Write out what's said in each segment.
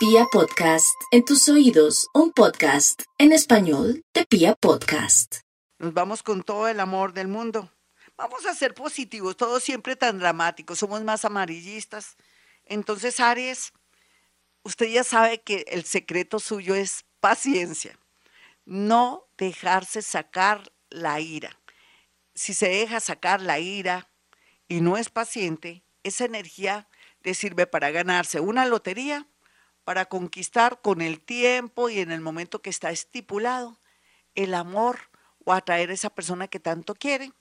Pia Podcast, en tus oídos, un podcast en español de Pia Podcast. Nos vamos con todo el amor del mundo. Vamos a ser positivos, todos siempre tan dramáticos, somos más amarillistas. Entonces, Aries, usted ya sabe que el secreto suyo es paciencia, no dejarse sacar la ira. Si se deja sacar la ira y no es paciente, esa energía le sirve para ganarse una lotería, para conquistar con el tiempo y en el momento que está estipulado el amor o atraer a esa persona que tanto quiere.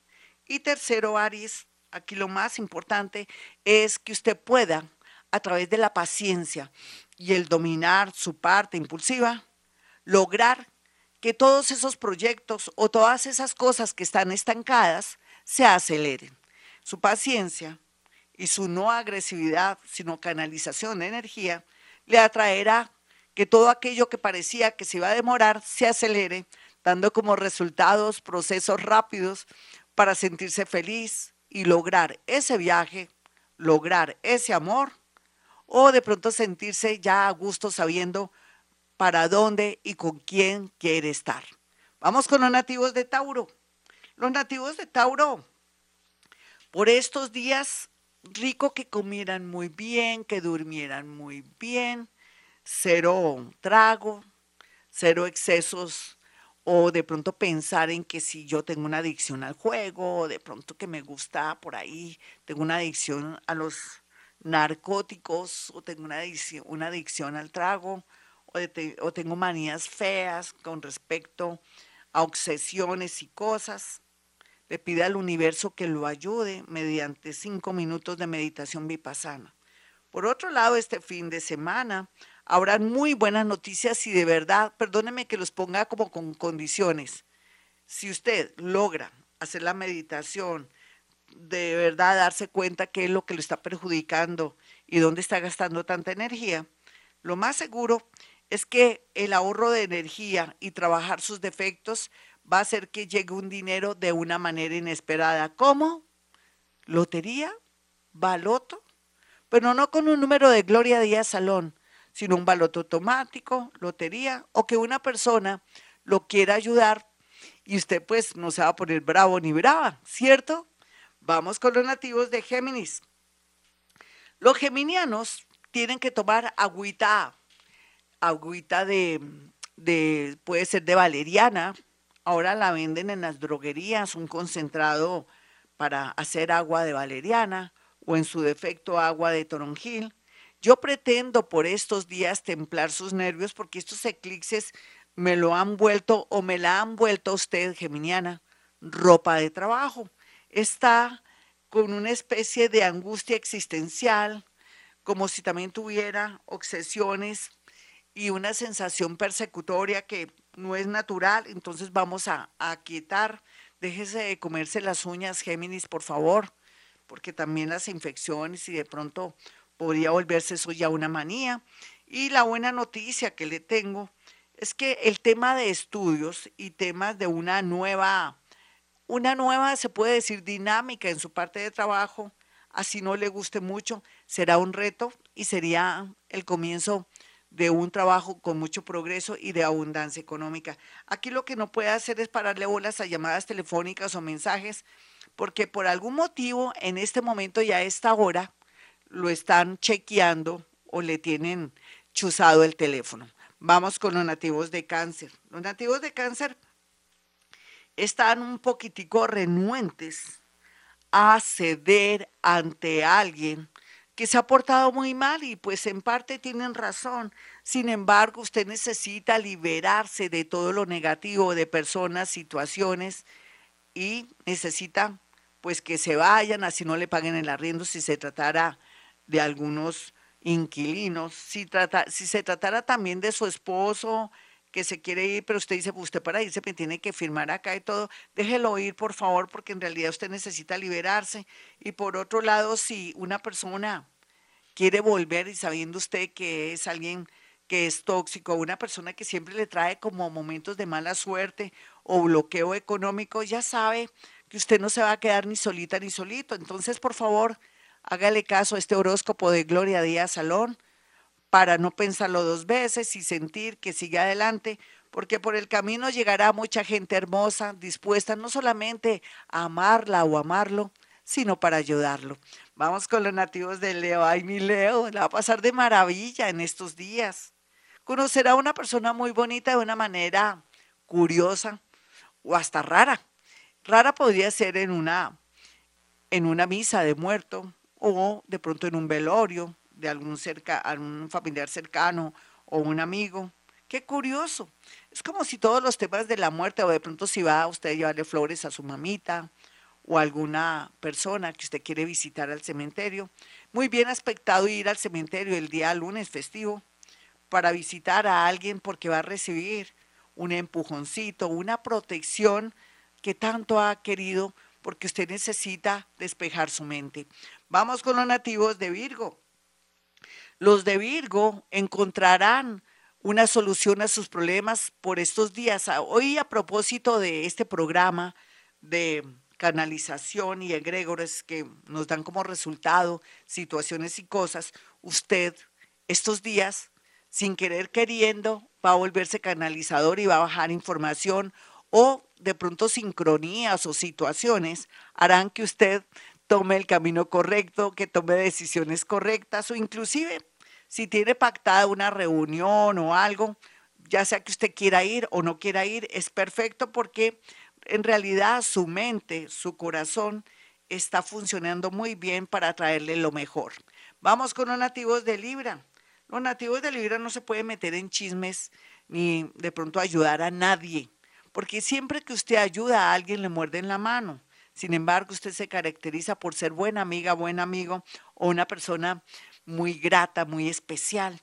Y tercero, Aries, aquí lo más importante es que usted pueda, a través de la paciencia y el dominar su parte impulsiva, lograr que todos esos proyectos o todas esas cosas que están estancadas se aceleren. Su paciencia y su no agresividad, sino canalización de energía, le atraerá que todo aquello que parecía que se iba a demorar se acelere, dando como resultados procesos rápidos para sentirse feliz y lograr ese viaje, lograr ese amor, o de pronto sentirse ya a gusto sabiendo para dónde y con quién quiere estar. Vamos con los nativos de Tauro. Los nativos de Tauro, por estos días rico que comieran muy bien, que durmieran muy bien, cero trago, cero excesos o de pronto pensar en que si yo tengo una adicción al juego, o de pronto que me gusta por ahí, tengo una adicción a los narcóticos, o tengo una adicción, una adicción al trago, o, o tengo manías feas con respecto a obsesiones y cosas le pide al universo que lo ayude mediante cinco minutos de meditación vipassana. Por otro lado, este fin de semana habrá muy buenas noticias y de verdad, perdóneme que los ponga como con condiciones. Si usted logra hacer la meditación, de verdad darse cuenta qué es lo que lo está perjudicando y dónde está gastando tanta energía, lo más seguro es que el ahorro de energía y trabajar sus defectos va a hacer que llegue un dinero de una manera inesperada. ¿Cómo? ¿Lotería? ¿Baloto? Pero no con un número de Gloria Díaz Salón, sino un baloto automático, lotería, o que una persona lo quiera ayudar y usted pues no se va a poner bravo ni brava, ¿cierto? Vamos con los nativos de Géminis. Los geminianos tienen que tomar agüita, agüita de, de, puede ser de valeriana, Ahora la venden en las droguerías, un concentrado para hacer agua de valeriana o en su defecto agua de toronjil. Yo pretendo por estos días templar sus nervios porque estos eclipses me lo han vuelto o me la han vuelto a usted, Geminiana, ropa de trabajo. Está con una especie de angustia existencial, como si también tuviera obsesiones y una sensación persecutoria que no es natural, entonces vamos a, a quietar. Déjese de comerse las uñas, Géminis, por favor, porque también las infecciones y de pronto podría volverse eso ya una manía. Y la buena noticia que le tengo es que el tema de estudios y temas de una nueva, una nueva, se puede decir, dinámica en su parte de trabajo, así no le guste mucho, será un reto y sería el comienzo de un trabajo con mucho progreso y de abundancia económica. Aquí lo que no puede hacer es pararle bolas a llamadas telefónicas o mensajes, porque por algún motivo en este momento y a esta hora lo están chequeando o le tienen chuzado el teléfono. Vamos con los nativos de cáncer. Los nativos de cáncer están un poquitico renuentes a ceder ante alguien que se ha portado muy mal y pues en parte tienen razón. Sin embargo, usted necesita liberarse de todo lo negativo de personas, situaciones y necesita pues que se vayan, así no le paguen el arriendo si se tratara de algunos inquilinos, si, trata, si se tratara también de su esposo que se quiere ir, pero usted dice, usted para irse me tiene que firmar acá y todo, déjelo ir por favor, porque en realidad usted necesita liberarse. Y por otro lado, si una persona quiere volver y sabiendo usted que es alguien que es tóxico, una persona que siempre le trae como momentos de mala suerte o bloqueo económico, ya sabe que usted no se va a quedar ni solita ni solito. Entonces, por favor, hágale caso a este horóscopo de Gloria Díaz Salón para no pensarlo dos veces y sentir que sigue adelante, porque por el camino llegará mucha gente hermosa, dispuesta no solamente a amarla o amarlo, sino para ayudarlo. Vamos con los nativos de Leo. Ay, mi Leo, la va a pasar de maravilla en estos días. Conocerá a una persona muy bonita de una manera curiosa o hasta rara. Rara podría ser en una, en una misa de muerto o de pronto en un velorio de algún, cerca, familiar cercano o un amigo. Qué curioso. Es como si todos los temas de la muerte, o de pronto si va a usted a llevarle flores a su mamita o alguna persona que usted quiere visitar al cementerio. Muy bien aspectado ir al cementerio el día lunes festivo para visitar a alguien porque va a recibir un empujoncito, una protección que tanto ha querido porque usted necesita despejar su mente. Vamos con los nativos de Virgo. Los de Virgo encontrarán una solución a sus problemas por estos días. Ah, hoy a propósito de este programa de canalización y egregores que nos dan como resultado situaciones y cosas, usted estos días, sin querer queriendo, va a volverse canalizador y va a bajar información o de pronto sincronías o situaciones harán que usted tome el camino correcto, que tome decisiones correctas o inclusive si tiene pactada una reunión o algo, ya sea que usted quiera ir o no quiera ir, es perfecto porque en realidad su mente, su corazón está funcionando muy bien para traerle lo mejor. Vamos con los nativos de Libra. Los nativos de Libra no se pueden meter en chismes ni de pronto ayudar a nadie, porque siempre que usted ayuda a alguien le muerde en la mano. Sin embargo, usted se caracteriza por ser buena amiga, buen amigo o una persona muy grata, muy especial.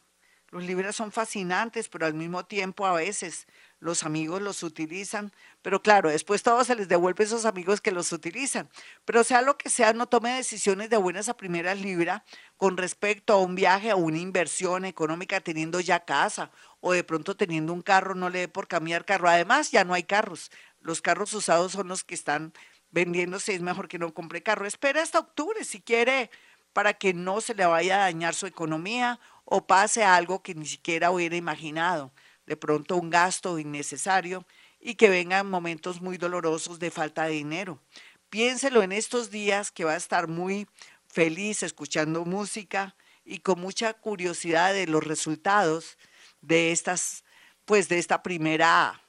Los libros son fascinantes, pero al mismo tiempo a veces los amigos los utilizan, pero claro, después todo se les devuelve a esos amigos que los utilizan. Pero sea lo que sea, no tome decisiones de buenas a primeras libra con respecto a un viaje o una inversión económica teniendo ya casa o de pronto teniendo un carro, no le dé por cambiar carro. Además, ya no hay carros. Los carros usados son los que están vendiéndose, es mejor que no compre carro. Espera hasta octubre si quiere para que no se le vaya a dañar su economía o pase algo que ni siquiera hubiera imaginado, de pronto un gasto innecesario y que vengan momentos muy dolorosos de falta de dinero. Piénselo en estos días que va a estar muy feliz escuchando música y con mucha curiosidad de los resultados de estas pues de esta primera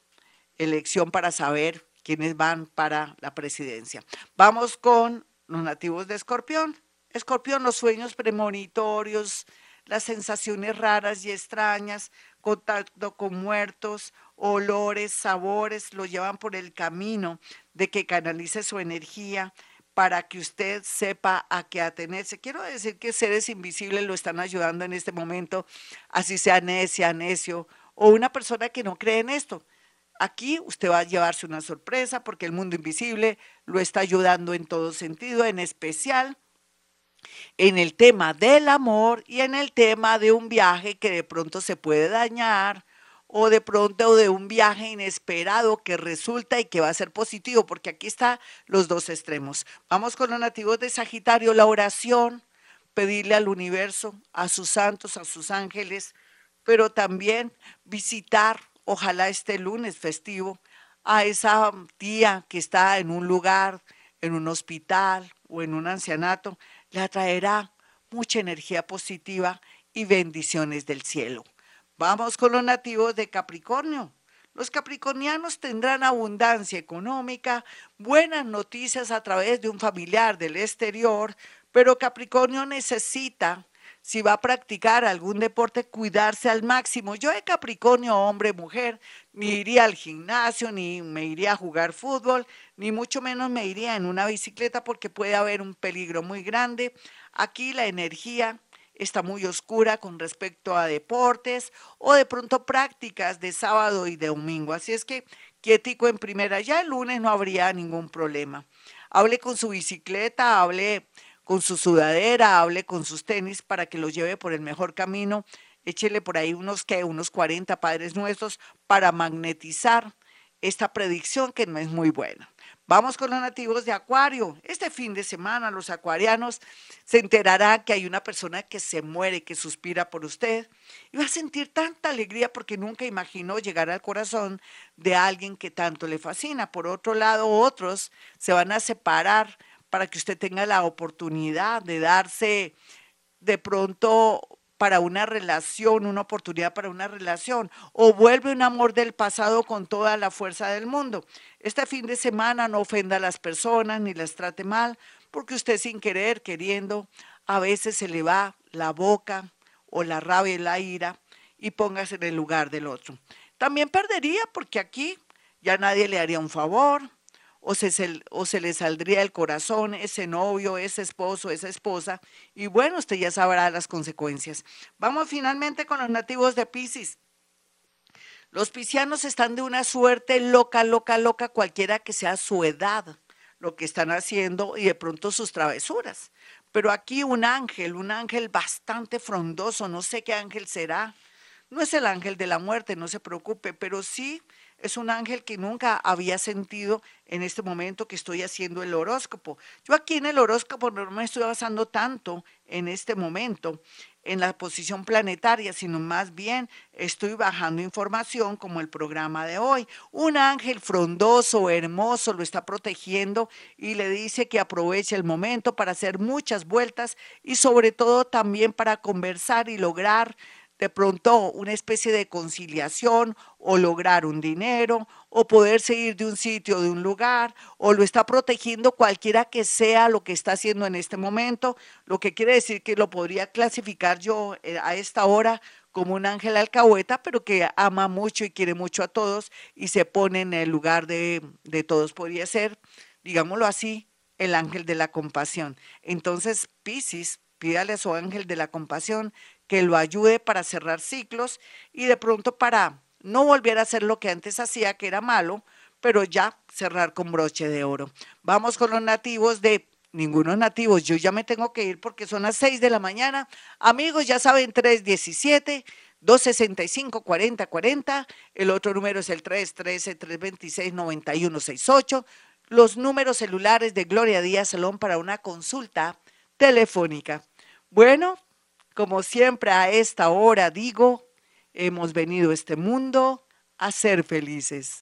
elección para saber quiénes van para la presidencia. Vamos con los nativos de Escorpión. Escorpión, los sueños premonitorios, las sensaciones raras y extrañas, contacto con muertos, olores, sabores, lo llevan por el camino de que canalice su energía para que usted sepa a qué atenerse. Quiero decir que seres invisibles lo están ayudando en este momento, así sea necia, necio o una persona que no cree en esto. Aquí usted va a llevarse una sorpresa porque el mundo invisible lo está ayudando en todo sentido, en especial en el tema del amor y en el tema de un viaje que de pronto se puede dañar o de pronto de un viaje inesperado que resulta y que va a ser positivo, porque aquí están los dos extremos. Vamos con los nativos de Sagitario, la oración, pedirle al universo, a sus santos, a sus ángeles, pero también visitar, ojalá este lunes festivo, a esa tía que está en un lugar, en un hospital o en un ancianato, le atraerá mucha energía positiva y bendiciones del cielo. Vamos con los nativos de Capricornio. Los capricornianos tendrán abundancia económica, buenas noticias a través de un familiar del exterior, pero Capricornio necesita, si va a practicar algún deporte, cuidarse al máximo. Yo de Capricornio, hombre, mujer, ni iría al gimnasio, ni me iría a jugar fútbol, ni mucho menos me iría en una bicicleta porque puede haber un peligro muy grande. Aquí la energía está muy oscura con respecto a deportes o de pronto prácticas de sábado y de domingo. Así es que quietico en primera, ya el lunes no habría ningún problema. Hable con su bicicleta, hable con su sudadera, hable con sus tenis para que lo lleve por el mejor camino. Échele por ahí unos unos 40 padres nuestros para magnetizar esta predicción que no es muy buena. Vamos con los nativos de Acuario. Este fin de semana los acuarianos se enterarán que hay una persona que se muere, que suspira por usted y va a sentir tanta alegría porque nunca imaginó llegar al corazón de alguien que tanto le fascina. Por otro lado, otros se van a separar para que usted tenga la oportunidad de darse de pronto para una relación, una oportunidad para una relación, o vuelve un amor del pasado con toda la fuerza del mundo. Este fin de semana no ofenda a las personas ni las trate mal, porque usted sin querer, queriendo, a veces se le va la boca o la rabia y la ira y póngase en el lugar del otro. También perdería porque aquí ya nadie le haría un favor, o se, o se le saldría el corazón, ese novio, ese esposo, esa esposa, y bueno, usted ya sabrá las consecuencias. Vamos finalmente con los nativos de Pisces. Los piscianos están de una suerte loca, loca, loca, cualquiera que sea su edad, lo que están haciendo y de pronto sus travesuras. Pero aquí un ángel, un ángel bastante frondoso, no sé qué ángel será. No es el ángel de la muerte, no se preocupe, pero sí es un ángel que nunca había sentido en este momento que estoy haciendo el horóscopo. Yo aquí en el horóscopo no me estoy basando tanto en este momento en la posición planetaria, sino más bien estoy bajando información como el programa de hoy. Un ángel frondoso, hermoso, lo está protegiendo y le dice que aproveche el momento para hacer muchas vueltas y sobre todo también para conversar y lograr de pronto una especie de conciliación o lograr un dinero o poderse ir de un sitio, de un lugar, o lo está protegiendo cualquiera que sea lo que está haciendo en este momento, lo que quiere decir que lo podría clasificar yo eh, a esta hora como un ángel alcahueta, pero que ama mucho y quiere mucho a todos y se pone en el lugar de, de todos. Podría ser, digámoslo así, el ángel de la compasión. Entonces, Piscis, pídale a su ángel de la compasión que lo ayude para cerrar ciclos y de pronto para no volver a hacer lo que antes hacía, que era malo, pero ya cerrar con broche de oro. Vamos con los nativos de ninguno nativos. Yo ya me tengo que ir porque son las 6 de la mañana. Amigos, ya saben, 317. 265-4040, el otro número es el 313-326-9168, los números celulares de Gloria Díaz Salón para una consulta telefónica. Bueno, como siempre a esta hora digo, hemos venido a este mundo a ser felices.